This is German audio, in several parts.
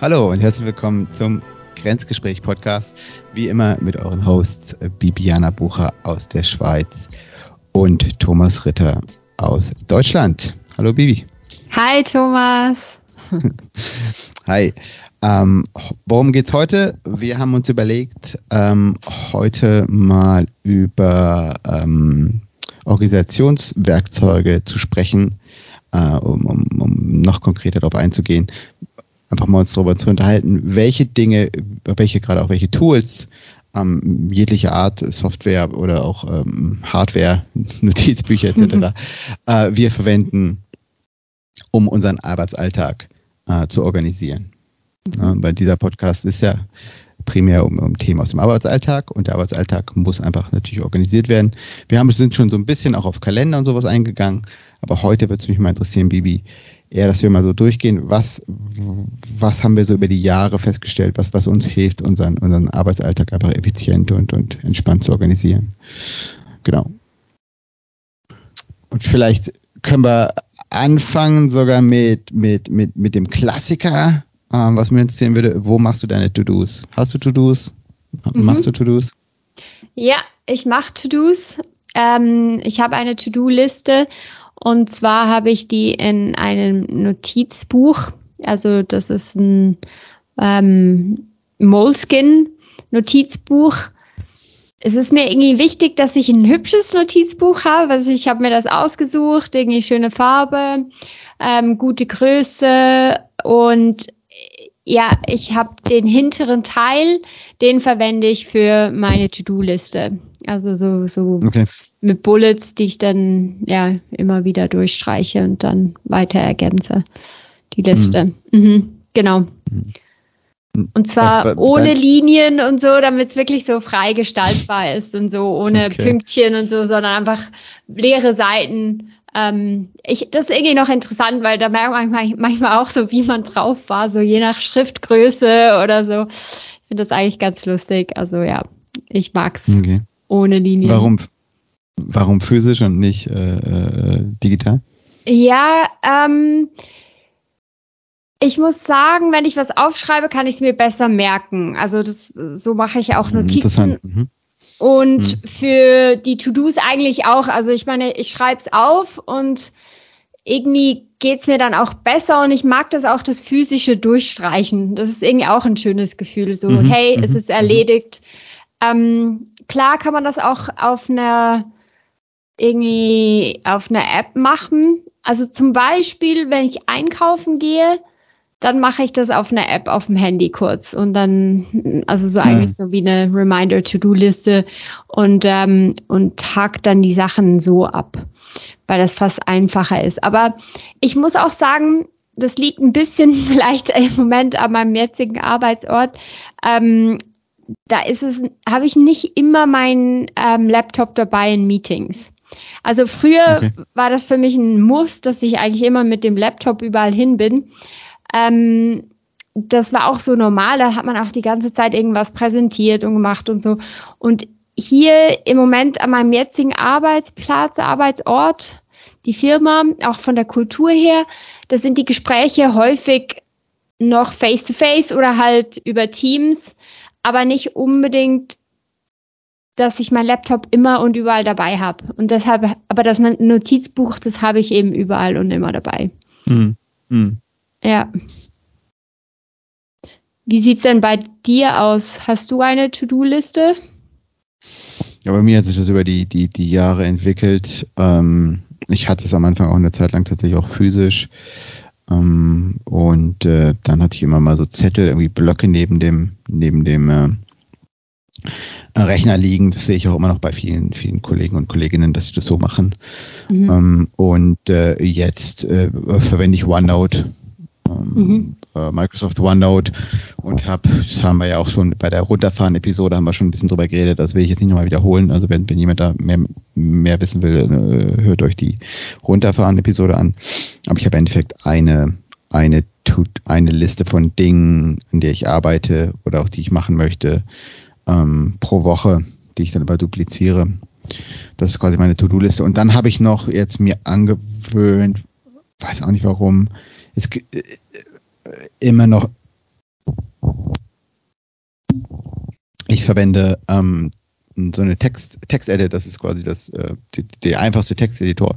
Hallo und herzlich willkommen zum Grenzgespräch-Podcast. Wie immer mit euren Hosts Bibiana Bucher aus der Schweiz und Thomas Ritter aus Deutschland. Hallo Bibi. Hi Thomas. Hi. Ähm, worum geht's heute? Wir haben uns überlegt, ähm, heute mal über ähm, Organisationswerkzeuge zu sprechen, äh, um, um, um noch konkreter darauf einzugehen, einfach mal uns darüber zu unterhalten, welche Dinge, welche gerade auch welche Tools ähm, jegliche Art Software oder auch ähm, Hardware, Notizbücher etc. Mhm. äh, wir verwenden, um unseren Arbeitsalltag äh, zu organisieren. Ja, weil dieser Podcast ist ja primär um, um Themen aus dem Arbeitsalltag und der Arbeitsalltag muss einfach natürlich organisiert werden. Wir haben, sind schon so ein bisschen auch auf Kalender und sowas eingegangen, aber heute würde es mich mal interessieren, Bibi, eher, dass wir mal so durchgehen, was, was haben wir so über die Jahre festgestellt, was, was uns hilft, unseren, unseren Arbeitsalltag einfach effizient und, und entspannt zu organisieren. Genau. Und vielleicht können wir anfangen sogar mit, mit, mit, mit dem Klassiker, ähm, was mir interessieren würde. Wo machst du deine To-Dos? Hast du To-Dos? Mhm. Machst du To-Dos? Ja, ich mache To-Dos. Ähm, ich habe eine To-Do-Liste und zwar habe ich die in einem Notizbuch. Also das ist ein ähm, Moleskin-Notizbuch. Es ist mir irgendwie wichtig, dass ich ein hübsches Notizbuch habe. Also ich habe mir das ausgesucht, irgendwie schöne Farbe, ähm, gute Größe und ja, ich habe den hinteren Teil, den verwende ich für meine To-Do-Liste. Also so, so okay mit Bullets, die ich dann ja immer wieder durchstreiche und dann weiter ergänze. Die Liste. Mhm. Mhm, genau. Mhm. Und zwar Was, ohne Linien und so, damit es wirklich so frei gestaltbar ist und so ohne okay. Pünktchen und so, sondern einfach leere Seiten. Ähm, ich, das ist irgendwie noch interessant, weil da merkt man manchmal, manchmal auch so, wie man drauf war, so je nach Schriftgröße oder so. Ich finde das eigentlich ganz lustig. Also ja, ich mag's okay. ohne Linien. Warum, Warum physisch und nicht äh, äh, digital? Ja, ähm, ich muss sagen, wenn ich was aufschreibe, kann ich es mir besser merken. Also das, so mache ich auch hm, Notizen. Mhm. Und mhm. für die To-Dos eigentlich auch. Also ich meine, ich schreibe es auf und irgendwie geht es mir dann auch besser und ich mag das auch, das physische Durchstreichen. Das ist irgendwie auch ein schönes Gefühl. So, mhm. hey, es mhm. ist erledigt. Ähm, klar kann man das auch auf einer irgendwie auf einer App machen. Also zum Beispiel, wenn ich einkaufen gehe, dann mache ich das auf einer App auf dem Handy kurz und dann, also so eigentlich mhm. so wie eine Reminder-To-Do-Liste und, ähm, und hack dann die Sachen so ab, weil das fast einfacher ist. Aber ich muss auch sagen, das liegt ein bisschen vielleicht im Moment an meinem jetzigen Arbeitsort. Ähm, da ist es, habe ich nicht immer meinen ähm, Laptop dabei in Meetings. Also früher okay. war das für mich ein Muss, dass ich eigentlich immer mit dem Laptop überall hin bin. Ähm, das war auch so normal, da hat man auch die ganze Zeit irgendwas präsentiert und gemacht und so. Und hier im Moment an meinem jetzigen Arbeitsplatz, Arbeitsort, die Firma, auch von der Kultur her, da sind die Gespräche häufig noch face-to-face -face oder halt über Teams, aber nicht unbedingt dass ich mein Laptop immer und überall dabei habe. Und deshalb, aber das Notizbuch, das habe ich eben überall und immer dabei. Mhm. Mhm. Ja. Wie sieht es denn bei dir aus? Hast du eine To-Do-Liste? Ja, bei mir hat sich das über die, die, die Jahre entwickelt. Ähm, ich hatte es am Anfang auch eine Zeit lang tatsächlich auch physisch. Ähm, und äh, dann hatte ich immer mal so Zettel, irgendwie Blöcke neben dem, neben dem äh, Rechner liegen. Das sehe ich auch immer noch bei vielen, vielen Kollegen und Kolleginnen, dass sie das so machen. Mhm. Ähm, und äh, jetzt äh, verwende ich OneNote, ähm, mhm. äh, Microsoft OneNote und habe, das haben wir ja auch schon bei der Runterfahren-Episode, haben wir schon ein bisschen drüber geredet, das will ich jetzt nicht nochmal wiederholen. Also wenn, wenn jemand da mehr, mehr wissen will, äh, hört euch die Runterfahren-Episode an. Aber ich habe im Endeffekt eine eine, eine Liste von Dingen, an der ich arbeite oder auch die ich machen möchte, ähm, pro Woche, die ich dann aber dupliziere. Das ist quasi meine To-Do-Liste. Und dann habe ich noch jetzt mir angewöhnt, weiß auch nicht warum, es äh, immer noch ich verwende ähm, so eine Text, Text-Edit, das ist quasi das, äh, der einfachste Texteditor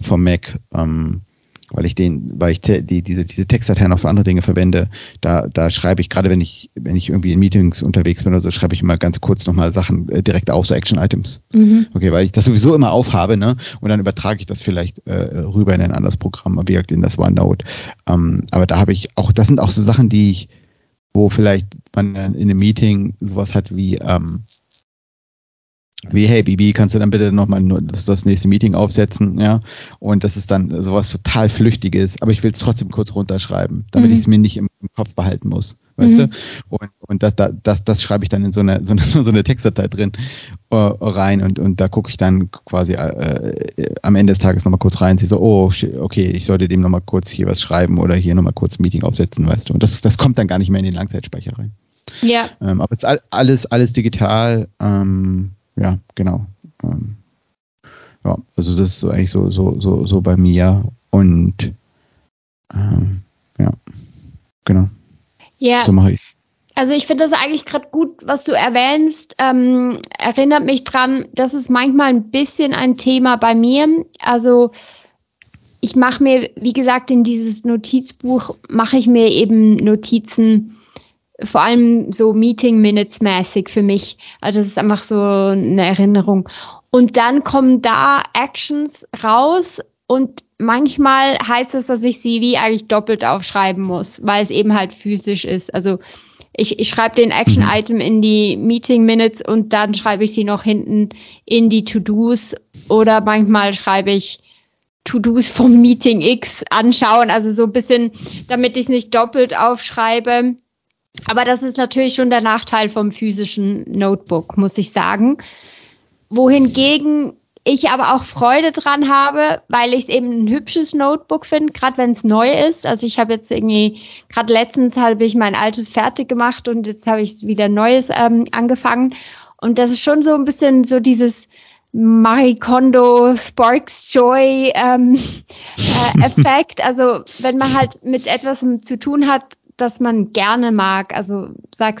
vom Mac. Ähm, weil ich den, weil ich te, die, diese, diese Textdateien auch für andere Dinge verwende, da, da schreibe ich, gerade wenn ich, wenn ich irgendwie in Meetings unterwegs bin oder so, schreibe ich immer ganz kurz nochmal Sachen äh, direkt auf, so Action-Items. Mhm. Okay, weil ich das sowieso immer aufhabe, ne? Und dann übertrage ich das vielleicht äh, rüber in ein anderes Programm, wie in das OneNote. Ähm, aber da habe ich auch, das sind auch so Sachen, die ich, wo vielleicht man in einem Meeting sowas hat wie, ähm, wie, hey Bibi, kannst du dann bitte nochmal das, das nächste Meeting aufsetzen, ja? Und das ist dann sowas total Flüchtiges, aber ich will es trotzdem kurz runterschreiben, damit mhm. ich es mir nicht im, im, Kopf behalten muss, weißt mhm. du? Und, und das, das, das schreibe ich dann in so eine, so eine, so eine Textdatei drin uh, rein und, und da gucke ich dann quasi äh, am Ende des Tages nochmal kurz rein, sie so, oh, okay, ich sollte dem nochmal kurz hier was schreiben oder hier nochmal kurz ein Meeting aufsetzen, weißt du? Und das, das kommt dann gar nicht mehr in den Langzeitspeicher rein. Ja. Ähm, aber es ist alles, alles digital. Ähm, ja, genau. Ähm, ja, also das ist eigentlich so, so, so, so bei mir und ähm, ja, genau. Ja. So mache ich. Also ich finde das eigentlich gerade gut, was du erwähnst. Ähm, erinnert mich dran, das ist manchmal ein bisschen ein Thema bei mir. Also ich mache mir, wie gesagt, in dieses Notizbuch mache ich mir eben Notizen vor allem so Meeting Minutes mäßig für mich. Also das ist einfach so eine Erinnerung. Und dann kommen da Actions raus und manchmal heißt es, dass ich sie wie eigentlich doppelt aufschreiben muss, weil es eben halt physisch ist. Also ich, ich schreibe den Action-Item in die Meeting Minutes und dann schreibe ich sie noch hinten in die To-Dos oder manchmal schreibe ich To-Dos vom Meeting X anschauen, also so ein bisschen, damit ich es nicht doppelt aufschreibe. Aber das ist natürlich schon der Nachteil vom physischen Notebook, muss ich sagen. Wohingegen ich aber auch Freude dran habe, weil ich es eben ein hübsches Notebook finde, gerade wenn es neu ist. Also ich habe jetzt irgendwie, gerade letztens habe ich mein altes fertig gemacht und jetzt habe ich wieder Neues ähm, angefangen. Und das ist schon so ein bisschen so dieses Marie Kondo Sparks Joy ähm, äh, Effekt. Also wenn man halt mit etwas zu tun hat, das man gerne mag. Also sei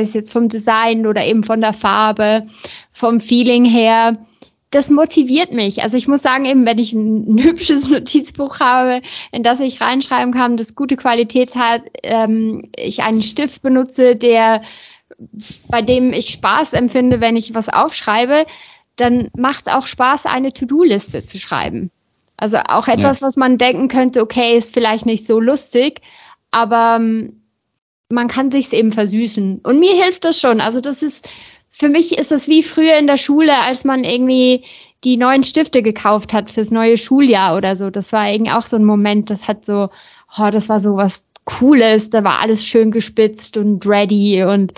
es jetzt vom Design oder eben von der Farbe, vom Feeling her. Das motiviert mich. Also ich muss sagen, eben wenn ich ein, hübsches Notizbuch habe, in das ich reinschreiben kann, das gute Qualität hat, ähm, ich einen Stift benutze, der bei dem ich Spaß empfinde, wenn ich was aufschreibe, dann macht es auch Spaß, eine To-Do-Liste zu schreiben. Also auch etwas, ja. was man denken könnte, okay, ist vielleicht nicht so lustig, aber ähm, man kann sich's eben versüßen. Und mir hilft das schon. Also das ist, für mich ist das wie früher in der Schule, als man irgendwie die neuen Stifte gekauft hat fürs neue Schuljahr oder so. Das war irgendwie auch so ein Moment, das hat so, oh, das war so was Cooles, da war alles schön gespitzt und ready und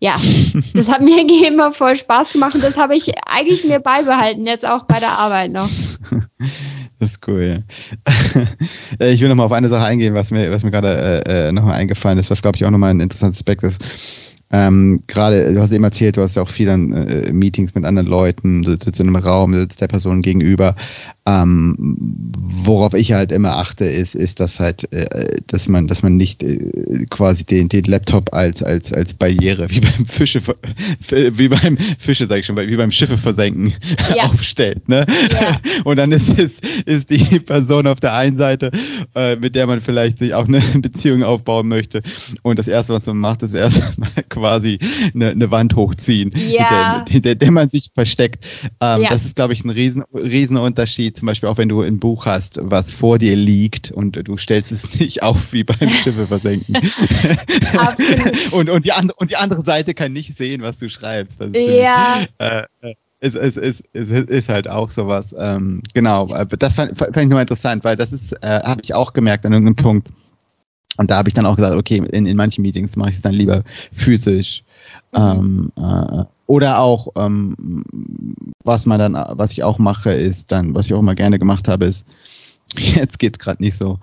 ja, das hat mir immer voll Spaß gemacht und das habe ich eigentlich mir beibehalten, jetzt auch bei der Arbeit noch. Das ist cool. Ja. ich will nochmal auf eine Sache eingehen, was mir, was mir gerade äh, äh nochmal eingefallen ist, was glaube ich auch nochmal ein interessanter Aspekt ist. Ähm, Gerade, du hast eben erzählt, du hast ja auch viel an äh, Meetings mit anderen Leuten, du sitzt in einem Raum, du sitzt der Person gegenüber. Ähm, worauf ich halt immer achte, ist, ist, dass halt, äh, dass man, dass man nicht äh, quasi den, den Laptop als, als, als Barriere, wie beim Fische, wie beim Fische, sag ich schon, wie beim Schiffe versenken ja. aufstellt. Ne? Ja. Und dann ist, ist, ist die Person auf der einen Seite, äh, mit der man vielleicht sich auch eine Beziehung aufbauen möchte. Und das erste, was man macht, ist erstmal quasi eine, eine Wand hochziehen, ja. hinter, hinter der man sich versteckt. Ähm. Das ist, glaube ich, ein riesen, riesen Unterschied zum Beispiel auch wenn du ein Buch hast, was vor dir liegt und du stellst es nicht auf wie beim Schiffe versenken. und, und, die andere, und die andere Seite kann nicht sehen, was du schreibst. Ja. Ziemlich, äh, es, es, es, es ist halt auch sowas. Ähm, genau, das fand, fand ich nur interessant, weil das ist, äh, habe ich auch gemerkt an irgendeinem Punkt. Und da habe ich dann auch gesagt, okay, in, in manchen Meetings mache ich es dann lieber physisch. Mhm. Ähm, äh, oder auch, ähm, was man dann, was ich auch mache, ist dann, was ich auch immer gerne gemacht habe, ist, jetzt geht's gerade nicht so.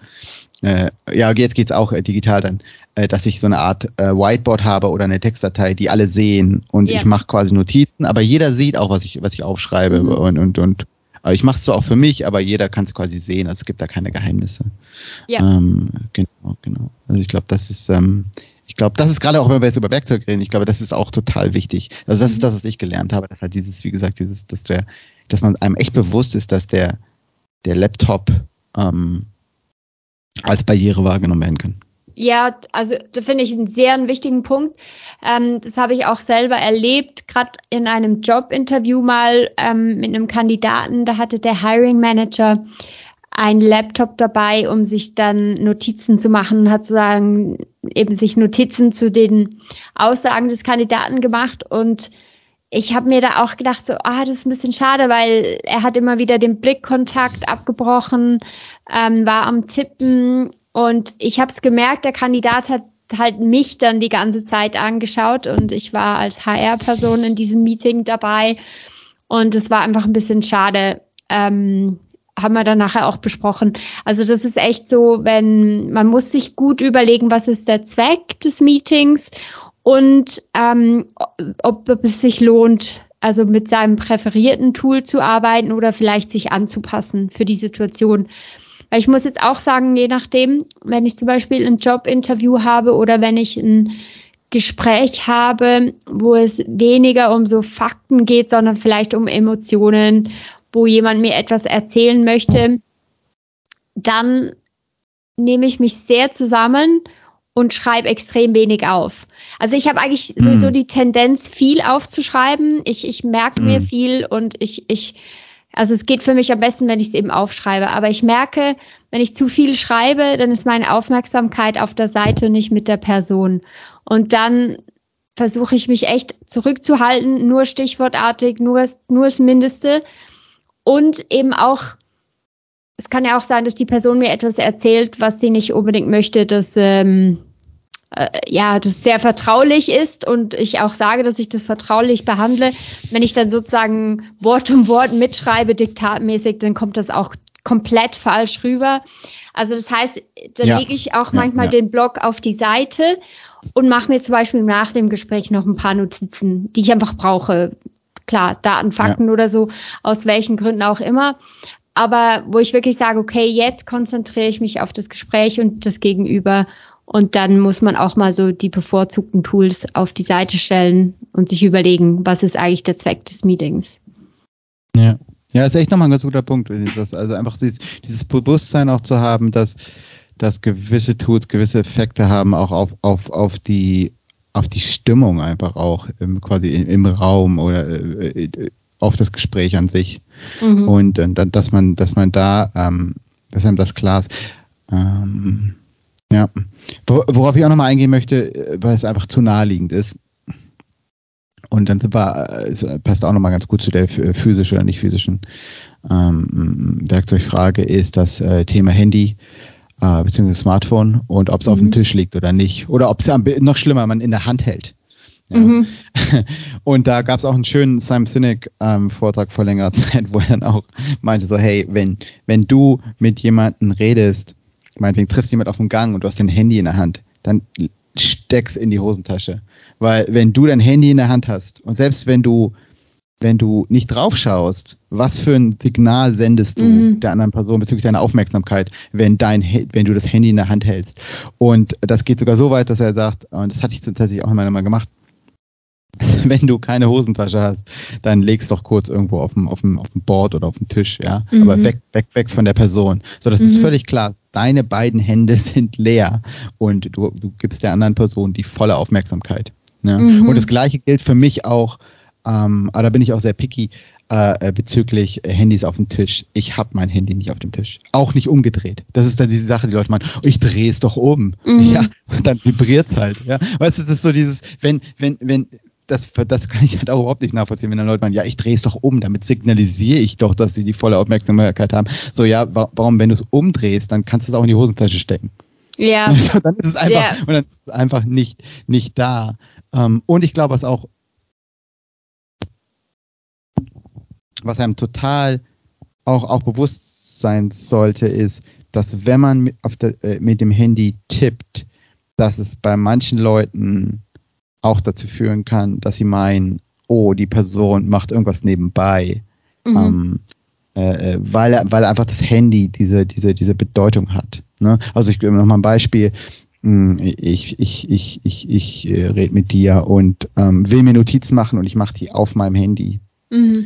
Äh, ja, jetzt geht's auch äh, digital dann, äh, dass ich so eine Art äh, Whiteboard habe oder eine Textdatei, die alle sehen und ja. ich mache quasi Notizen, aber jeder sieht auch, was ich, was ich aufschreibe mhm. und, und, und aber ich mache es zwar auch für mich, aber jeder kann es quasi sehen. Also es gibt da keine Geheimnisse. Ja. Ähm, genau, genau. Also ich glaube, das ist, ähm, ich glaube, das ist gerade auch, wenn wir jetzt über Werkzeug reden, ich glaube, das ist auch total wichtig. Also das ist das, was ich gelernt habe, dass halt dieses, wie gesagt, dieses, dass der, dass man einem echt bewusst ist, dass der, der Laptop ähm, als Barriere wahrgenommen werden kann. Ja, also da finde ich einen sehr einen wichtigen Punkt. Ähm, das habe ich auch selber erlebt, gerade in einem Jobinterview mal ähm, mit einem Kandidaten. Da hatte der Hiring Manager einen Laptop dabei, um sich dann Notizen zu machen, hat sozusagen eben sich Notizen zu den Aussagen des Kandidaten gemacht und ich habe mir da auch gedacht, so, ah, das ist ein bisschen schade, weil er hat immer wieder den Blickkontakt abgebrochen, ähm, war am Tippen und ich habe es gemerkt, der Kandidat hat halt mich dann die ganze Zeit angeschaut und ich war als HR-Person in diesem Meeting dabei und es war einfach ein bisschen schade. Ähm, haben wir dann nachher auch besprochen. Also das ist echt so, wenn man muss sich gut überlegen, was ist der Zweck des Meetings und ähm, ob, ob es sich lohnt, also mit seinem präferierten Tool zu arbeiten oder vielleicht sich anzupassen für die Situation. Weil ich muss jetzt auch sagen, je nachdem, wenn ich zum Beispiel ein Jobinterview habe oder wenn ich ein Gespräch habe, wo es weniger um so Fakten geht, sondern vielleicht um Emotionen, wo jemand mir etwas erzählen möchte, dann nehme ich mich sehr zusammen und schreibe extrem wenig auf. Also ich habe eigentlich mm. sowieso die Tendenz, viel aufzuschreiben. Ich, ich merke mm. mir hm. viel und ich, ich, also es geht für mich am besten, wenn ich es eben aufschreibe. Aber ich merke, wenn ich zu viel schreibe, dann ist meine Aufmerksamkeit auf der Seite und nicht mit der Person. Und dann versuche ich mich echt zurückzuhalten, nur stichwortartig, nur, nur das Mindeste. Und eben auch es kann ja auch sein, dass die Person mir etwas erzählt, was sie nicht unbedingt möchte, dass ähm, äh, ja, das sehr vertraulich ist und ich auch sage, dass ich das vertraulich behandle. Wenn ich dann sozusagen Wort um Wort mitschreibe, diktatmäßig, dann kommt das auch komplett falsch rüber. Also das heißt, da ja. lege ich auch ja, manchmal ja. den Blog auf die Seite und mache mir zum Beispiel nach dem Gespräch noch ein paar Notizen, die ich einfach brauche. Klar, Daten, Fakten oder so, aus welchen Gründen auch immer aber wo ich wirklich sage, okay, jetzt konzentriere ich mich auf das Gespräch und das Gegenüber und dann muss man auch mal so die bevorzugten Tools auf die Seite stellen und sich überlegen, was ist eigentlich der Zweck des Meetings. Ja. Ja, ist echt nochmal ein ganz guter Punkt. Also einfach dieses, dieses Bewusstsein auch zu haben, dass, dass gewisse Tools gewisse Effekte haben, auch auf, auf, auf die auf die Stimmung einfach auch im, quasi im, im Raum oder äh, äh auf das Gespräch an sich. Mhm. Und, und dass man, dass man da, ähm, dass einem das klar ist. Ähm, ja. Worauf ich auch nochmal eingehen möchte, äh, weil es einfach zu naheliegend ist. Und dann sind wir, äh, es passt auch nochmal ganz gut zu der physischen oder nicht physischen ähm, Werkzeugfrage, ist das äh, Thema Handy äh, bzw. Smartphone und ob es mhm. auf dem mhm. Tisch liegt oder nicht. Oder ob es noch schlimmer man in der Hand hält. Ja. Mhm. Und da gab es auch einen schönen Simon Sinek ähm, Vortrag vor längerer Zeit, wo er dann auch meinte so, hey, wenn, wenn du mit jemandem redest, meinetwegen triffst jemand auf dem Gang und du hast dein Handy in der Hand, dann steck's in die Hosentasche. Weil wenn du dein Handy in der Hand hast und selbst wenn du wenn du nicht drauf schaust, was für ein Signal sendest du mhm. der anderen Person bezüglich deiner Aufmerksamkeit, wenn dein, wenn du das Handy in der Hand hältst. Und das geht sogar so weit, dass er sagt, und das hatte ich tatsächlich auch einmal gemacht, wenn du keine Hosentasche hast, dann legst doch kurz irgendwo auf dem, auf dem, auf dem Board oder auf dem Tisch, ja. Mhm. Aber weg, weg, weg von der Person. So, das mhm. ist völlig klar. Deine beiden Hände sind leer und du, du gibst der anderen Person die volle Aufmerksamkeit. Ja? Mhm. Und das Gleiche gilt für mich auch, ähm, aber da bin ich auch sehr picky, äh, bezüglich Handys auf dem Tisch. Ich habe mein Handy nicht auf dem Tisch. Auch nicht umgedreht. Das ist dann diese Sache, die Leute meinen, ich drehe es doch um. Mhm. Ja, dann vibriert es halt. Ja. Weißt du, es ist so dieses, wenn, wenn, wenn, das, das kann ich halt auch überhaupt nicht nachvollziehen, wenn dann Leute meinen, ja, ich drehe es doch um, damit signalisiere ich doch, dass sie die volle Aufmerksamkeit haben. So, ja, warum, wenn du es umdrehst, dann kannst du es auch in die Hosentasche stecken. Ja. Also, dann ist es einfach, yeah. und dann ist es einfach nicht, nicht da. Ähm, und ich glaube, was auch, was einem total auch, auch bewusst sein sollte, ist, dass wenn man mit, auf der, äh, mit dem Handy tippt, dass es bei manchen Leuten auch dazu führen kann, dass sie meinen, oh, die Person macht irgendwas nebenbei. Mhm. Ähm, äh, äh weil, weil einfach das Handy diese, diese, diese Bedeutung hat. Ne? Also ich gebe noch mal ein Beispiel. hm, ich, ich, ich, ich, ich äh, rede mit dir und ähm, will mir Notizen machen und ich mache die auf meinem Handy. Mhm.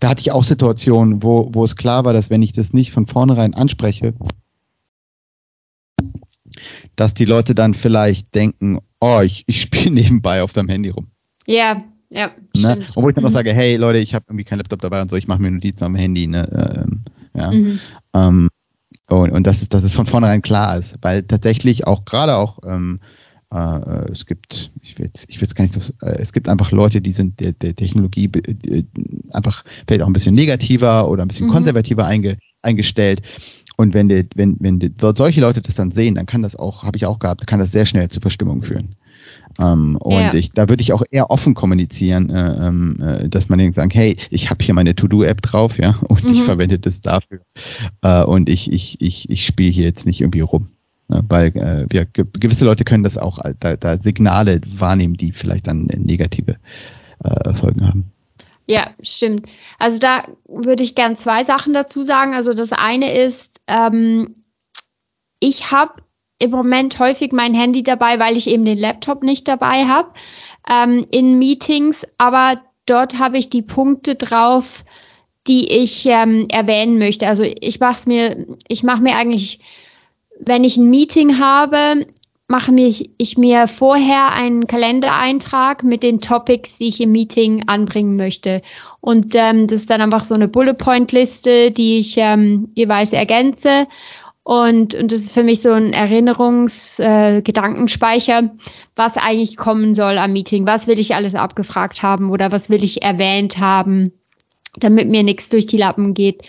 Da hatte ich auch Situationen, wo, wo es klar war, dass wenn ich das nicht von vornherein anspreche, dass die Leute dann vielleicht denken, oh, ich, ich spiele nebenbei auf deinem Handy rum. Ja, ja. Ne? Wo ich dann auch mhm. sage, hey Leute, ich habe irgendwie kein Laptop dabei und so, ich mache mir Notizen am Handy. Ne? Ähm, ja. Mhm. Ähm, und, und dass, es, dass es von vornherein klar ist, weil tatsächlich auch gerade auch ähm, äh, es gibt, ich will jetzt, ich will jetzt gar nicht so, äh, es gibt einfach Leute, die sind der, der Technologie die, einfach vielleicht auch ein bisschen negativer oder ein bisschen mhm. konservativer einge, eingestellt. Und wenn, die, wenn, wenn die, solche Leute das dann sehen, dann kann das auch, habe ich auch gehabt, kann das sehr schnell zu Verstimmung führen. Ähm, und ja. ich, da würde ich auch eher offen kommunizieren, äh, ähm, äh, dass man denen sagt, hey, ich habe hier meine To-Do-App drauf, ja, und mhm. ich verwende das dafür. Äh, und ich, ich, ich, ich spiele hier jetzt nicht irgendwie rum. Ne, weil äh, wir, gewisse Leute können das auch, da, da Signale wahrnehmen, die vielleicht dann negative äh, Folgen haben. Ja, stimmt. Also da würde ich gern zwei Sachen dazu sagen. Also das eine ist, ähm, ich habe im Moment häufig mein Handy dabei, weil ich eben den Laptop nicht dabei habe ähm, in Meetings, aber dort habe ich die Punkte drauf, die ich ähm, erwähnen möchte. Also ich mache mir, ich mache mir eigentlich, wenn ich ein Meeting habe, mache mich, ich mir vorher einen Kalendereintrag mit den Topics, die ich im Meeting anbringen möchte. Und ähm, das ist dann einfach so eine Bullet Point Liste, die ich ähm, jeweils ergänze. Und, und das ist für mich so ein Erinnerungsgedankenspeicher, äh, was eigentlich kommen soll am Meeting. Was will ich alles abgefragt haben oder was will ich erwähnt haben, damit mir nichts durch die Lappen geht.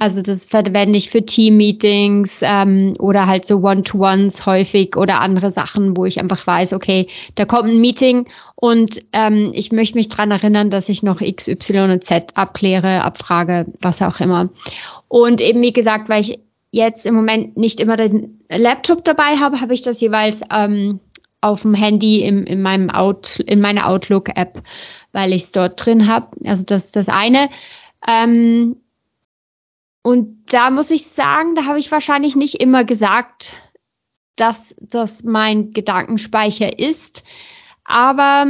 Also das verwende ich für Team-Meetings ähm, oder halt so One-to-Ones häufig oder andere Sachen, wo ich einfach weiß, okay, da kommt ein Meeting und ähm, ich möchte mich dran erinnern, dass ich noch X, Y und Z abkläre, abfrage, was auch immer. Und eben wie gesagt, weil ich jetzt im Moment nicht immer den Laptop dabei habe, habe ich das jeweils ähm, auf dem Handy im, in meinem Out, in meiner Outlook-App, weil ich es dort drin habe. Also das ist das eine. Ähm, und da muss ich sagen, da habe ich wahrscheinlich nicht immer gesagt, dass das mein Gedankenspeicher ist. Aber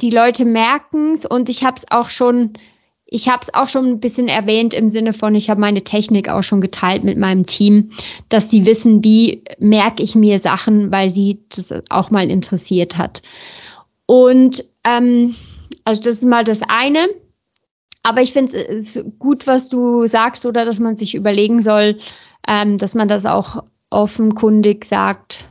die Leute merken es und ich habe es auch schon, ich habe es auch schon ein bisschen erwähnt im Sinne von, ich habe meine Technik auch schon geteilt mit meinem Team, dass sie wissen, wie merke ich mir Sachen, weil sie das auch mal interessiert hat. Und ähm, also das ist mal das eine. Aber ich finde es gut, was du sagst, oder dass man sich überlegen soll, ähm, dass man das auch offenkundig sagt,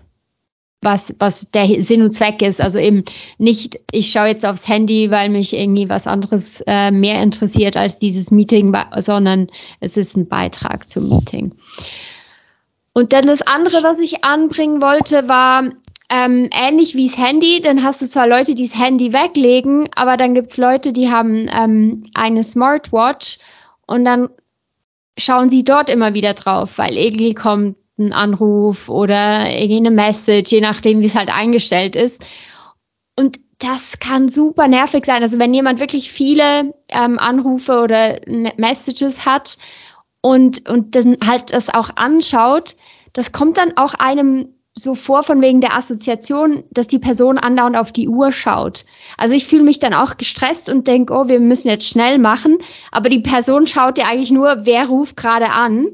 was, was der Sinn und Zweck ist. Also eben nicht, ich schaue jetzt aufs Handy, weil mich irgendwie was anderes äh, mehr interessiert als dieses Meeting, sondern es ist ein Beitrag zum Meeting. Und dann das andere, was ich anbringen wollte, war, ähm, ähnlich wie das Handy, dann hast du zwar Leute, die das Handy weglegen, aber dann gibt's Leute, die haben ähm, eine Smartwatch und dann schauen sie dort immer wieder drauf, weil irgendwie kommt ein Anruf oder irgendeine Message, je nachdem, wie es halt eingestellt ist. Und das kann super nervig sein. Also wenn jemand wirklich viele ähm, Anrufe oder Messages hat und, und dann halt das auch anschaut, das kommt dann auch einem so vor von wegen der Assoziation, dass die Person andauernd auf die Uhr schaut. Also ich fühle mich dann auch gestresst und denke, oh, wir müssen jetzt schnell machen, aber die Person schaut ja eigentlich nur, wer ruft gerade an.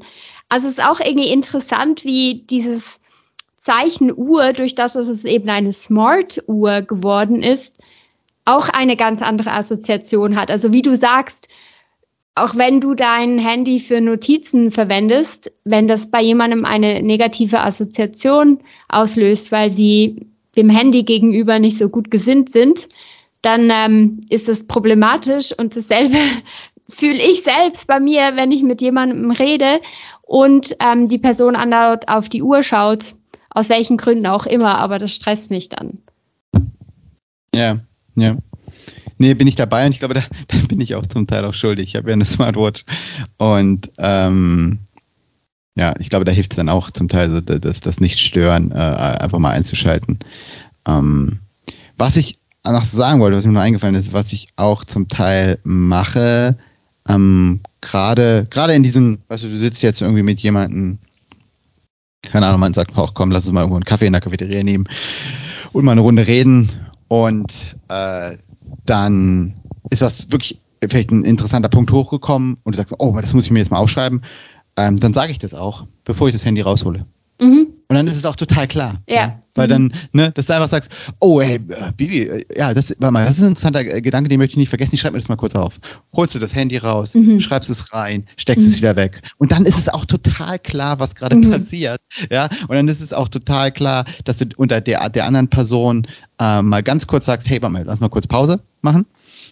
Also es ist auch irgendwie interessant, wie dieses Zeichen Uhr, durch das, dass es eben eine Smart-Uhr geworden ist, auch eine ganz andere Assoziation hat. Also wie du sagst, auch wenn du dein Handy für Notizen verwendest, wenn das bei jemandem eine negative Assoziation auslöst, weil sie dem Handy gegenüber nicht so gut gesinnt sind, dann ähm, ist das problematisch und dasselbe fühle ich selbst bei mir, wenn ich mit jemandem rede und ähm, die Person andauernd auf die Uhr schaut, aus welchen Gründen auch immer, aber das stresst mich dann. Ja, ja. Nee, bin ich dabei und ich glaube, da, da bin ich auch zum Teil auch schuldig. Ich habe ja eine Smartwatch und ähm, ja, ich glaube, da hilft es dann auch zum Teil, so, das, das Nicht-Stören äh, einfach mal einzuschalten. Ähm, was ich noch sagen wollte, was mir noch eingefallen ist, was ich auch zum Teil mache, ähm, gerade gerade in diesem, weißt du, du sitzt jetzt irgendwie mit jemandem keine Ahnung, man sagt komm, lass uns mal irgendwo einen Kaffee in der Cafeteria nehmen und mal eine Runde reden und äh, dann ist was wirklich vielleicht ein interessanter Punkt hochgekommen und du sagst, oh, das muss ich mir jetzt mal aufschreiben, ähm, dann sage ich das auch, bevor ich das Handy raushole. Mhm. Und dann ist es auch total klar. Ja. ja. Weil mhm. dann, ne, dass du einfach sagst, oh, hey, äh, Bibi, äh, ja, das, warte mal, das ist ein interessanter Gedanke, den möchte ich nicht vergessen, ich schreibe mir das mal kurz auf. Holst du das Handy raus, mhm. schreibst es rein, steckst mhm. es wieder weg. Und dann ist es auch total klar, was gerade mhm. passiert. Ja. Und dann ist es auch total klar, dass du unter der, der anderen Person äh, mal ganz kurz sagst, hey, warte mal, lass mal kurz Pause machen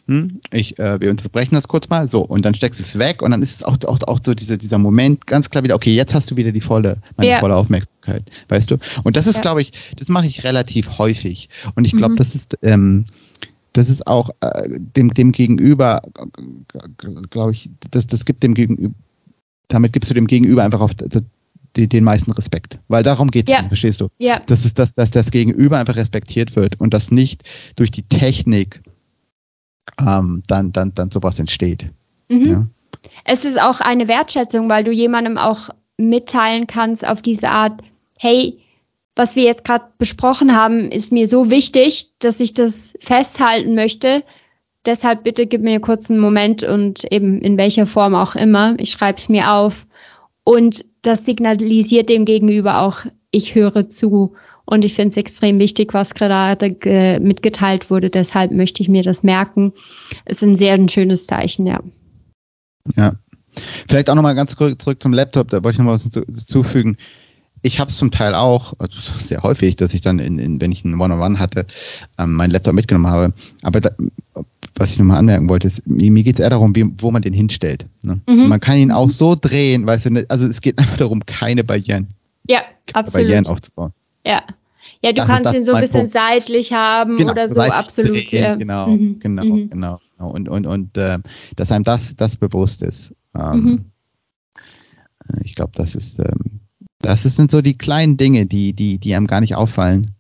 hm, ich, äh, wir unterbrechen das kurz mal, so, und dann steckst du es weg und dann ist es auch, auch, auch so diese, dieser Moment ganz klar wieder, okay, jetzt hast du wieder die volle, meine ja. volle Aufmerksamkeit, weißt du? Und das ist, ja. glaube ich, das mache ich relativ häufig. Und ich glaube, mhm. das ist, ähm, das ist auch äh, dem, dem Gegenüber, glaube ich, das, das gibt dem Gegenüber, damit gibst du dem Gegenüber einfach auf den, den meisten Respekt. Weil darum geht es, ja. verstehst du? Ja. Das ist das, dass das Gegenüber einfach respektiert wird und das nicht durch die Technik ähm, dann, dann, dann sowas entsteht. Mhm. Ja? Es ist auch eine Wertschätzung, weil du jemandem auch mitteilen kannst auf diese Art, hey, was wir jetzt gerade besprochen haben, ist mir so wichtig, dass ich das festhalten möchte. Deshalb bitte gib mir kurz einen Moment und eben in welcher Form auch immer. Ich schreibe es mir auf. Und das signalisiert dem Gegenüber auch, ich höre zu und ich finde es extrem wichtig, was gerade mitgeteilt wurde. Deshalb möchte ich mir das merken. Es ist ein sehr ein schönes Zeichen, ja. Ja. Vielleicht auch nochmal ganz kurz zurück zum Laptop, da wollte ich noch was hinzufügen. Ich habe es zum Teil auch, also sehr häufig, dass ich dann, in, in, wenn ich einen One-on-One hatte, ähm, meinen Laptop mitgenommen habe. Aber da, was ich nochmal anmerken wollte, ist, mir, mir geht es eher darum, wie, wo man den hinstellt. Ne? Mhm. Man kann ihn auch so drehen, weißt du, ne, also es geht einfach darum, keine Barrieren, ja, absolut. Barrieren aufzubauen. Ja. Ja, du das kannst ihn so ein bisschen Punkt. seitlich haben genau, oder so, absolut. Drehen, ja. Genau, mhm. genau, mhm. genau, genau. Und, und, und äh, dass einem das, das bewusst ist. Ähm, mhm. Äh, ich glaube, das ist, ähm, das sind so die kleinen Dinge, die, die, die einem gar nicht auffallen.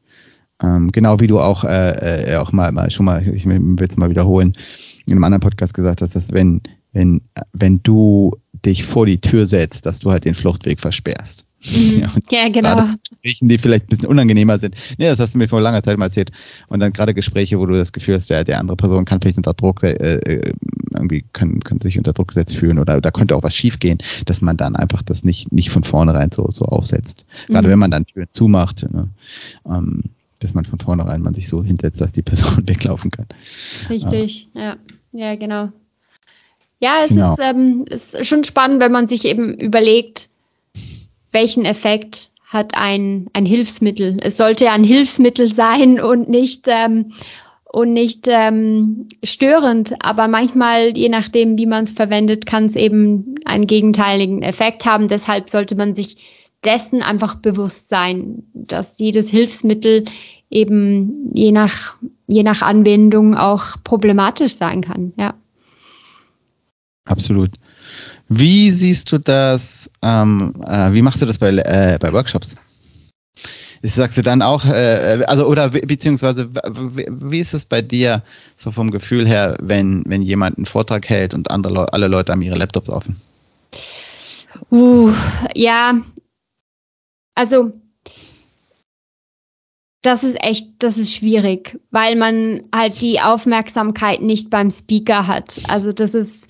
Ähm, genau wie du auch, äh, äh auch mal, mal schon mal, ich will es mal wiederholen, in einem anderen Podcast gesagt hast, dass wenn, wenn, wenn du dich vor die Tür setzt, dass du halt den Fluchtweg versperrst. Mhm. Ja, ja, genau. Gesprächen, die vielleicht ein bisschen unangenehmer sind. Nee, das hast du mir vor langer Zeit mal erzählt. Und dann gerade Gespräche, wo du das Gefühl hast, der, der andere Person kann vielleicht unter Druck, äh, äh, irgendwie kann, kann sich unter Druck gesetzt fühlen oder da könnte auch was schiefgehen, dass man dann einfach das nicht, nicht von vornherein so, so aufsetzt. Gerade mhm. wenn man dann Türen zumacht, ne, ähm, dass man von vornherein man sich so hinsetzt, dass die Person weglaufen kann. Richtig, ja, ja, ja genau. Ja, es genau. ist, ähm, ist schon spannend, wenn man sich eben überlegt, welchen Effekt hat ein, ein Hilfsmittel. Es sollte ja ein Hilfsmittel sein und nicht, ähm, und nicht ähm, störend, aber manchmal, je nachdem, wie man es verwendet, kann es eben einen gegenteiligen Effekt haben. Deshalb sollte man sich dessen einfach bewusst sein, dass jedes Hilfsmittel eben je nach, je nach Anwendung auch problematisch sein kann. Ja. Absolut. Wie siehst du das, ähm, äh, wie machst du das bei, äh, bei Workshops? Sagst du dann auch, äh, also oder beziehungsweise wie ist es bei dir so vom Gefühl her, wenn, wenn jemand einen Vortrag hält und andere Le alle Leute haben ihre Laptops offen? Uh, ja, also das ist echt, das ist schwierig, weil man halt die Aufmerksamkeit nicht beim Speaker hat. Also das ist,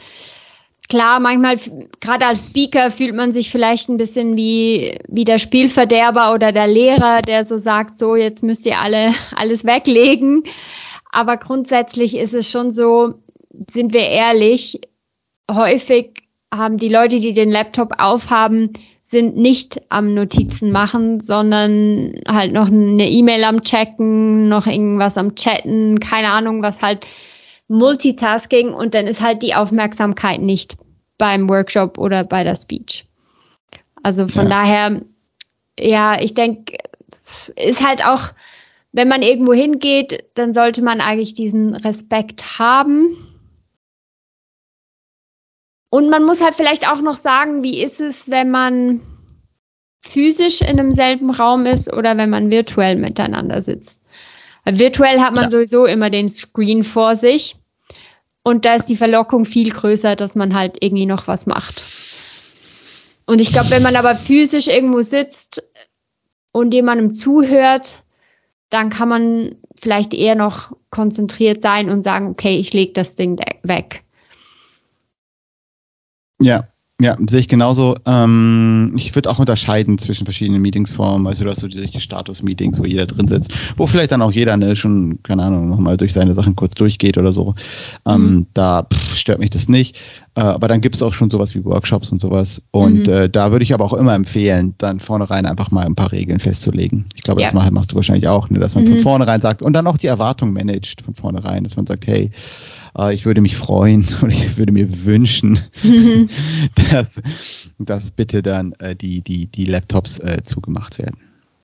klar, manchmal, gerade als Speaker, fühlt man sich vielleicht ein bisschen wie, wie der Spielverderber oder der Lehrer, der so sagt, so, jetzt müsst ihr alle alles weglegen. Aber grundsätzlich ist es schon so, sind wir ehrlich, häufig haben die Leute, die den Laptop aufhaben, sind nicht am Notizen machen, sondern halt noch eine E-Mail am Checken, noch irgendwas am Chatten, keine Ahnung, was halt Multitasking und dann ist halt die Aufmerksamkeit nicht beim Workshop oder bei der Speech. Also von ja. daher, ja, ich denke, ist halt auch, wenn man irgendwo hingeht, dann sollte man eigentlich diesen Respekt haben. Und man muss halt vielleicht auch noch sagen, wie ist es, wenn man physisch in einem selben Raum ist oder wenn man virtuell miteinander sitzt. Virtuell hat man ja. sowieso immer den Screen vor sich. Und da ist die Verlockung viel größer, dass man halt irgendwie noch was macht. Und ich glaube, wenn man aber physisch irgendwo sitzt und jemandem zuhört, dann kann man vielleicht eher noch konzentriert sein und sagen, okay, ich lege das Ding weg. Ja, ja, sehe ich genauso. Ähm, ich würde auch unterscheiden zwischen verschiedenen Meetingsformen. Also du hast so diese Status-Meetings, wo jeder drin sitzt, wo vielleicht dann auch jeder ne, schon, keine Ahnung, nochmal durch seine Sachen kurz durchgeht oder so. Ähm, mhm. Da pff, stört mich das nicht. Äh, aber dann gibt es auch schon sowas wie Workshops und sowas. Und mhm. äh, da würde ich aber auch immer empfehlen, dann vornherein einfach mal ein paar Regeln festzulegen. Ich glaube, ja. das machst du wahrscheinlich auch, ne, dass man mhm. von vornherein sagt und dann auch die Erwartung managt von vornherein, dass man sagt, hey, ich würde mich freuen und ich würde mir wünschen, mhm. dass, dass bitte dann äh, die, die, die Laptops äh, zugemacht werden.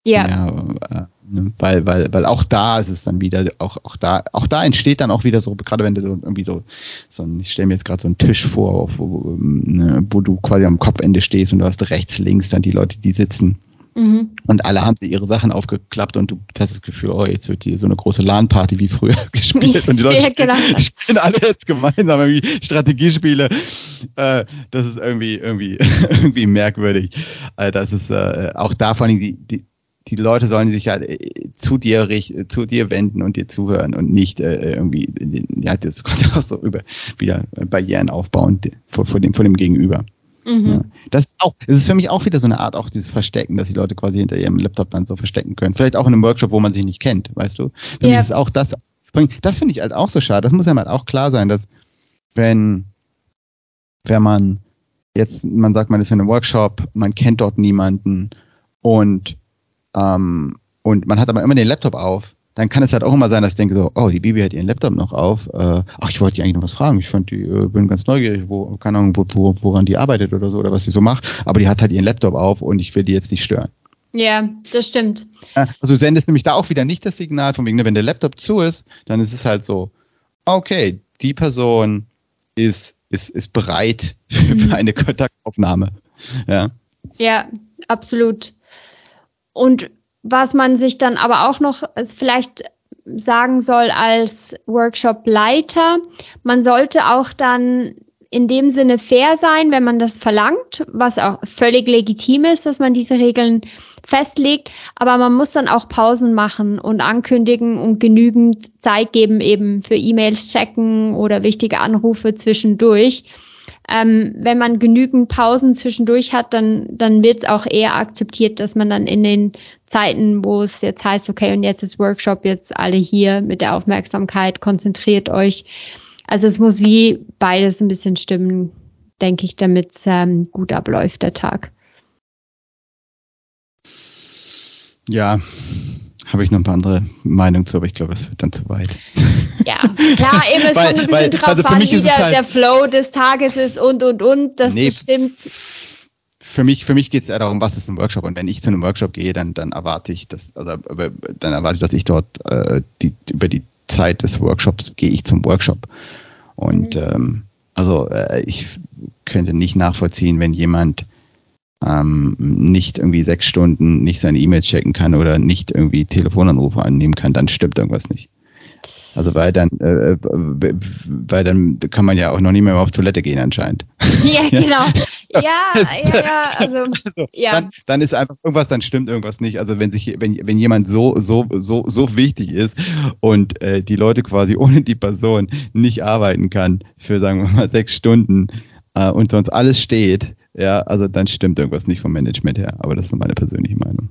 Ja. ja äh, ne, weil, weil, weil auch da ist es dann wieder, auch, auch da, auch da entsteht dann auch wieder so, gerade wenn du so irgendwie so, so ein, ich stelle mir jetzt gerade so einen Tisch vor, wo, ne, wo du quasi am Kopfende stehst und du hast rechts, links dann die Leute, die sitzen. Mhm. Und alle haben sie ihre Sachen aufgeklappt und du hast das Gefühl, oh, jetzt wird hier so eine große LAN-Party wie früher gespielt und die Leute ja, genau. spielen, alle jetzt gemeinsam irgendwie Strategiespiele. Äh, das ist irgendwie, irgendwie, irgendwie merkwürdig. Äh, das ist äh, auch da vor allem die, die, die Leute sollen sich halt zu dir zu dir wenden und dir zuhören und nicht äh, irgendwie ja das kommt auch so über wieder Barrieren aufbauen vor, vor dem vor dem Gegenüber. Mhm. Das ist auch, es ist für mich auch wieder so eine Art, auch dieses Verstecken, dass die Leute quasi hinter ihrem Laptop dann so verstecken können. Vielleicht auch in einem Workshop, wo man sich nicht kennt, weißt du? Für ja. mich ist auch das, das finde ich halt auch so schade. Das muss ja halt auch klar sein, dass wenn, wenn man jetzt, man sagt, man ist in einem Workshop, man kennt dort niemanden und, ähm, und man hat aber immer den Laptop auf, dann kann es halt auch immer sein, dass ich denke so, oh, die Bibi hat ihren Laptop noch auf. Äh, ach, ich wollte die eigentlich noch was fragen. Ich fand die, äh, bin ganz neugierig, wo, keine Ahnung, wo, wo, woran die arbeitet oder so oder was sie so macht. Aber die hat halt ihren Laptop auf und ich will die jetzt nicht stören. Ja, das stimmt. Also du sendest nämlich da auch wieder nicht das Signal von wegen, ne, wenn der Laptop zu ist, dann ist es halt so, okay, die Person ist, ist, ist bereit für, für mhm. eine Kontaktaufnahme. Ja. Ja, absolut. Und was man sich dann aber auch noch vielleicht sagen soll als Workshop-Leiter, man sollte auch dann in dem Sinne fair sein, wenn man das verlangt, was auch völlig legitim ist, dass man diese Regeln festlegt. Aber man muss dann auch Pausen machen und ankündigen und genügend Zeit geben, eben für E-Mails checken oder wichtige Anrufe zwischendurch ähm, wenn man genügend Pausen zwischendurch hat, dann, dann wird es auch eher akzeptiert, dass man dann in den Zeiten, wo es jetzt heißt, okay, und jetzt ist Workshop, jetzt alle hier mit der Aufmerksamkeit, konzentriert euch. Also es muss wie beides ein bisschen stimmen, denke ich, damit es ähm, gut abläuft, der Tag. Ja, habe ich noch ein paar andere Meinungen zu, aber ich glaube, das wird dann zu weit. Ja, klar, eben, es weil, kommt ein bisschen weil, drauf also an, wie der, halt, der, Flow des Tages ist und, und, und, das nee, bestimmt. Für mich, für mich geht es eher darum, was ist ein Workshop und wenn ich zu einem Workshop gehe, dann, dann erwarte ich, dass, also, dann erwarte ich, dass ich dort äh, die, über die Zeit des Workshops gehe ich zum Workshop. Und mhm. ähm, also äh, ich könnte nicht nachvollziehen, wenn jemand ähm, nicht irgendwie sechs Stunden nicht seine E-Mails checken kann oder nicht irgendwie Telefonanrufe annehmen kann, dann stimmt irgendwas nicht. Also weil dann, äh, weil dann kann man ja auch noch nie mehr auf Toilette gehen anscheinend. Ja, genau. Ja, ja, ja, also, also ja. Dann, dann, ist einfach irgendwas, dann stimmt irgendwas nicht. Also wenn sich, wenn, wenn jemand so, so, so, so wichtig ist und äh, die Leute quasi ohne die Person nicht arbeiten kann für, sagen wir mal, sechs Stunden äh, und sonst alles steht, ja, also dann stimmt irgendwas nicht vom Management her. Aber das ist nur meine persönliche Meinung.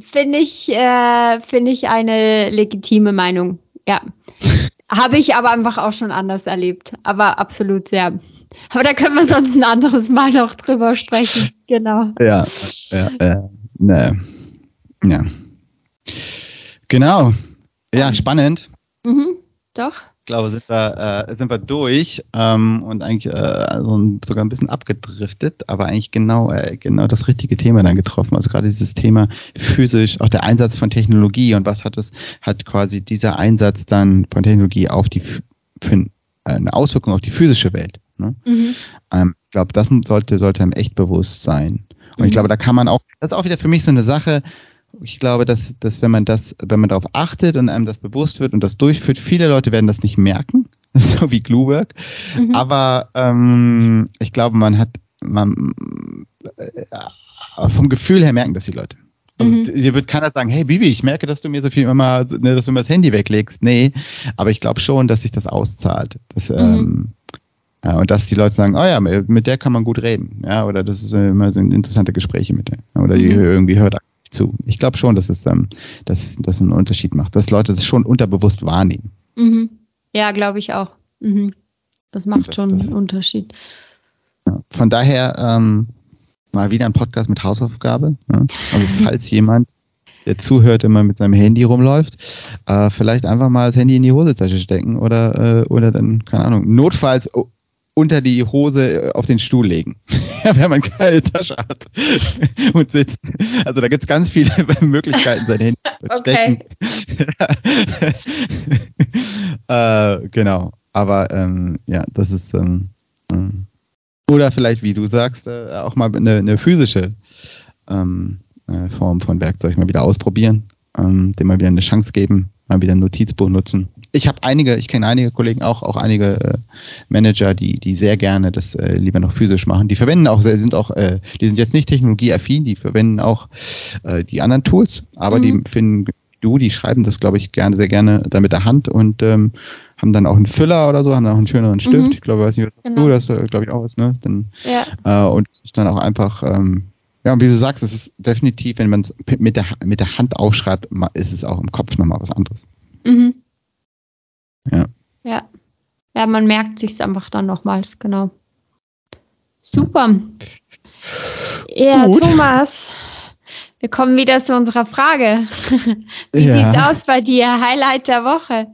Finde ich, äh, finde ich eine legitime Meinung. Ja. Habe ich aber einfach auch schon anders erlebt. Aber absolut sehr. Aber da können wir sonst ein anderes Mal noch drüber sprechen. Genau. Ja, ja, äh, ne. Ja. Genau. Ja, spannend. Mhm, doch ich glaube, sind wir, äh, sind wir durch ähm, und eigentlich äh, also sogar ein bisschen abgedriftet, aber eigentlich genau, äh, genau das richtige Thema dann getroffen. Also gerade dieses Thema physisch, auch der Einsatz von Technologie und was hat es, hat quasi dieser Einsatz dann von Technologie auf die für äh, eine Auswirkung auf die physische Welt. Ne? Mhm. Ähm, ich glaube, das sollte, sollte einem echt bewusst sein. Und mhm. ich glaube, da kann man auch, das ist auch wieder für mich so eine Sache, ich glaube, dass, dass wenn man das, wenn man darauf achtet und einem das bewusst wird und das durchführt, viele Leute werden das nicht merken, so wie Gluework. Mhm. Aber ähm, ich glaube, man hat, man, äh, vom Gefühl her merken das die Leute. Also mhm. hier wird keiner sagen, hey Bibi, ich merke, dass du mir so viel immer, ne, dass du mir das Handy weglegst. Nee, aber ich glaube schon, dass sich das auszahlt. Dass, mhm. ähm, ja, und dass die Leute sagen, oh ja, mit der kann man gut reden. Ja, oder das ist immer so interessante Gespräche mit der. Oder die mhm. irgendwie hört zu. Ich glaube schon, dass es, ähm, dass dass einen Unterschied macht, dass Leute das schon unterbewusst wahrnehmen. Mhm. Ja, glaube ich auch. Mhm. Das macht das, schon das, einen Unterschied. Ja. Von daher ähm, mal wieder ein Podcast mit Hausaufgabe. Ne? Also falls jemand der zuhört, immer mit seinem Handy rumläuft, äh, vielleicht einfach mal das Handy in die Hosentasche stecken oder, äh, oder dann, keine Ahnung, notfalls unter die Hose äh, auf den Stuhl legen, wenn man keine Tasche hat und sitzt. Also da gibt es ganz viele Möglichkeiten, sein Handy zu stecken. äh, genau. Aber ähm, ja, das ist ähm, ähm, oder vielleicht, wie du sagst, äh, auch mal eine, eine physische ähm, äh, Form von Werkzeug mal wieder ausprobieren, ähm, dem mal wieder eine Chance geben, mal wieder ein Notizbuch nutzen. Ich habe einige, ich kenne einige Kollegen auch, auch einige äh, Manager, die, die sehr gerne das äh, lieber noch physisch machen. Die verwenden auch, sind auch, äh, die sind jetzt nicht technologieaffin, die verwenden auch äh, die anderen Tools, aber mhm. die finden du, die schreiben das, glaube ich, gerne, sehr gerne da mit der Hand und ähm, haben dann auch einen Füller oder so, haben dann auch einen schöneren Stift. Mhm. Ich glaube, weiß nicht, was genau. du das, äh, glaube ich, auch ist, ne? Dann, ja. äh, und dann auch einfach ähm, ja, und wie du sagst, es ist definitiv, wenn man es mit der, mit der Hand aufschreibt, ist es auch im Kopf nochmal was anderes. Mhm. Ja. Ja. Ja, man merkt sich einfach dann nochmals, genau. Super. Ja, Gut. Thomas, wir kommen wieder zu unserer Frage. Wie ja. sieht's aus bei dir? Highlight der Woche.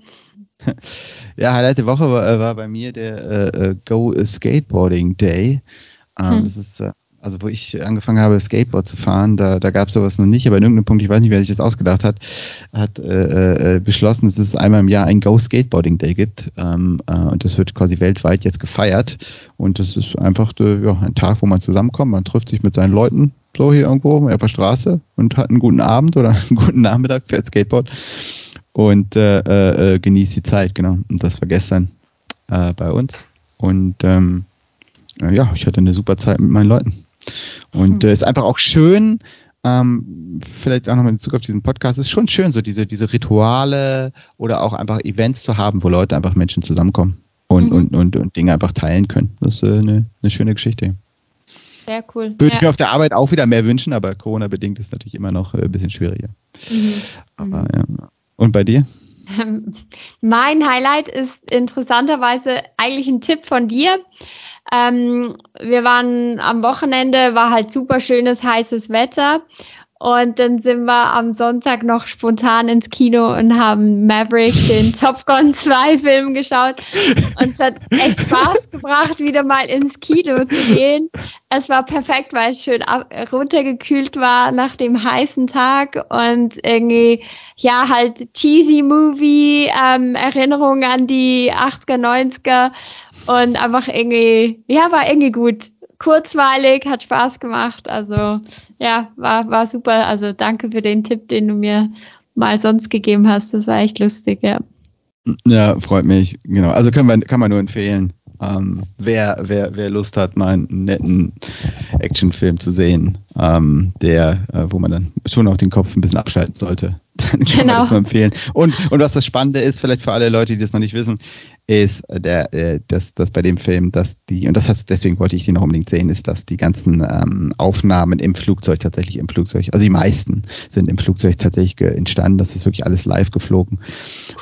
Ja, Highlight der Woche war, war bei mir der äh, äh Go Skateboarding Day. Ähm, hm. Das ist äh, also wo ich angefangen habe, Skateboard zu fahren, da, da gab es sowas noch nicht, aber in irgendeinem Punkt, ich weiß nicht, wer sich das ausgedacht hat, hat äh, äh, beschlossen, dass es einmal im Jahr ein Go Skateboarding Day gibt. Ähm, äh, und das wird quasi weltweit jetzt gefeiert. Und das ist einfach äh, ja, ein Tag, wo man zusammenkommt, man trifft sich mit seinen Leuten so hier irgendwo auf der Straße und hat einen guten Abend oder einen guten Nachmittag, fährt Skateboard und äh, genießt die Zeit, genau. Und das war gestern bei uns. Und ähm, ja, ich hatte eine super Zeit mit meinen Leuten. Und es äh, ist einfach auch schön, ähm, vielleicht auch nochmal in Bezug auf diesen Podcast, ist schon schön, so diese, diese Rituale oder auch einfach Events zu haben, wo Leute einfach Menschen zusammenkommen und, mhm. und, und, und Dinge einfach teilen können. Das ist äh, eine, eine schöne Geschichte. Sehr cool. Würde ja. mir auf der Arbeit auch wieder mehr wünschen, aber Corona-bedingt ist natürlich immer noch äh, ein bisschen schwieriger. Mhm. Aber, ja. Und bei dir? Mein Highlight ist interessanterweise eigentlich ein Tipp von dir. Ähm, wir waren am Wochenende, war halt super schönes, heißes Wetter. Und dann sind wir am Sonntag noch spontan ins Kino und haben Maverick, den Top Gun 2 Film geschaut. Und es hat echt Spaß gebracht, wieder mal ins Kino zu gehen. Es war perfekt, weil es schön runtergekühlt war nach dem heißen Tag und irgendwie, ja, halt cheesy Movie, ähm, Erinnerungen an die 80er, 90er und einfach irgendwie, ja, war irgendwie gut. Kurzweilig, hat Spaß gemacht. Also ja, war, war super. Also danke für den Tipp, den du mir mal sonst gegeben hast. Das war echt lustig, ja. Ja, freut mich. Genau. Also kann man, kann man nur empfehlen. Ähm, wer, wer, wer Lust hat, mal einen netten Actionfilm zu sehen, ähm, der, äh, wo man dann schon auch den Kopf ein bisschen abschalten sollte, dann kann genau. man das nur empfehlen. Und, und was das Spannende ist, vielleicht für alle Leute, die das noch nicht wissen, ist der, äh, dass, dass bei dem Film, dass die, und das heißt, deswegen wollte ich den noch unbedingt sehen, ist, dass die ganzen ähm, Aufnahmen im Flugzeug tatsächlich im Flugzeug, also die meisten sind im Flugzeug tatsächlich entstanden. Das ist wirklich alles live geflogen.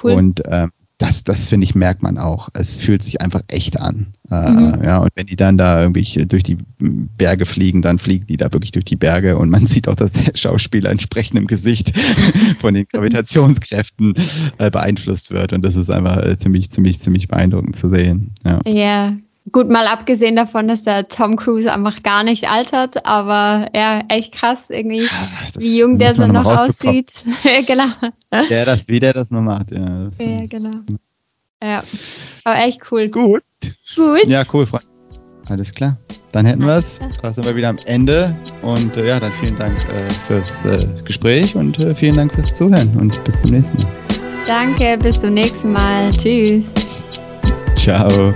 Cool. Und ähm, das, das finde ich, merkt man auch. Es fühlt sich einfach echt an. Äh, mhm. Ja, und wenn die dann da irgendwie durch die Berge fliegen, dann fliegen die da wirklich durch die Berge und man sieht auch, dass der Schauspieler entsprechend im Gesicht von den Gravitationskräften äh, beeinflusst wird. Und das ist einfach äh, ziemlich, ziemlich, ziemlich beeindruckend zu sehen. Ja. ja. Gut, mal abgesehen davon, dass der Tom Cruise einfach gar nicht altert, aber ja, echt krass irgendwie, ja, wie jung der so noch aussieht. genau. Ja, das, wie der das noch macht. Ja, ja genau. Ja, aber echt cool. Gut. Gut. Ja, cool, Freunde. Alles klar. Dann hätten wir es. Da sind wir wieder am Ende. Und äh, ja, dann vielen Dank äh, fürs äh, Gespräch und äh, vielen Dank fürs Zuhören und bis zum nächsten Mal. Danke, bis zum nächsten Mal. Tschüss. Ciao.